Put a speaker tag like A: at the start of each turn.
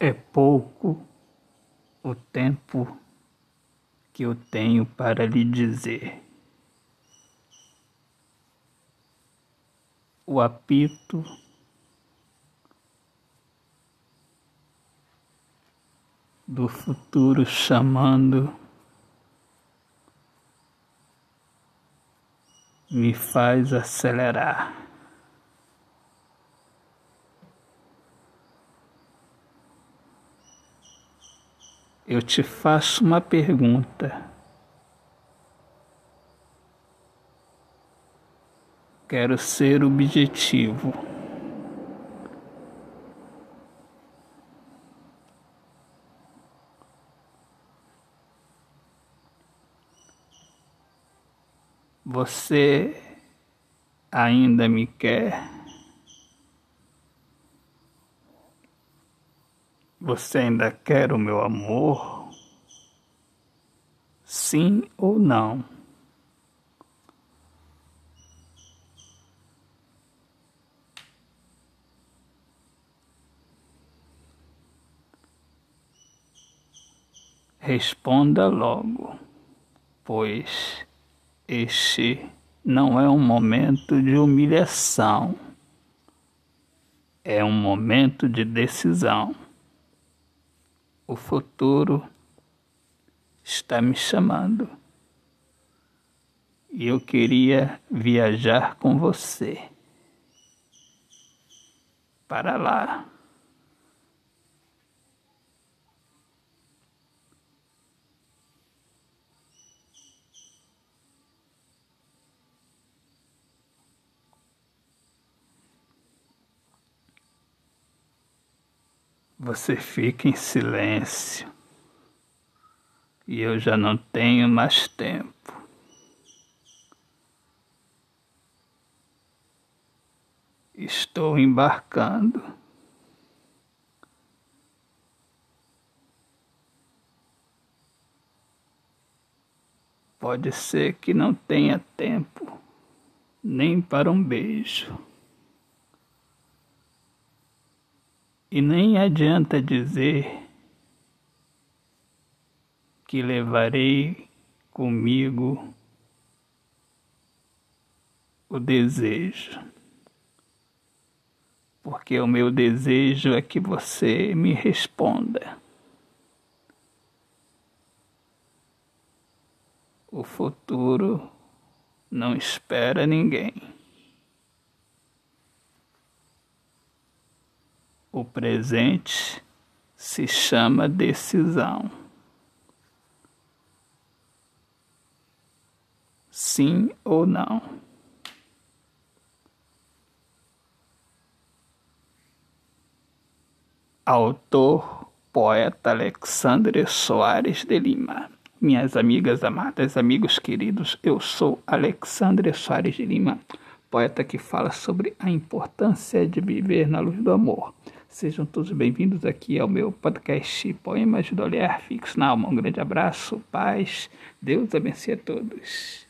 A: É pouco o tempo que eu tenho para lhe dizer. O apito do futuro chamando me faz acelerar. Eu te faço uma pergunta. Quero ser objetivo. Você ainda me quer? Você ainda quer o meu amor? Sim ou não? Responda logo, pois este não é um momento de humilhação, é um momento de decisão. O futuro está me chamando e eu queria viajar com você para lá. Você fica em silêncio e eu já não tenho mais tempo. Estou embarcando. Pode ser que não tenha tempo nem para um beijo. E nem adianta dizer que levarei comigo o desejo, porque o meu desejo é que você me responda. O futuro não espera ninguém. O presente se chama decisão. Sim ou não? Autor, poeta Alexandre Soares de Lima. Minhas amigas amadas, amigos queridos, eu sou Alexandre Soares de Lima, poeta que fala sobre a importância de viver na luz do amor. Sejam todos bem-vindos aqui ao meu podcast Poemas do Olhar Fixo na Alma. Um grande abraço, paz, Deus abençoe a todos.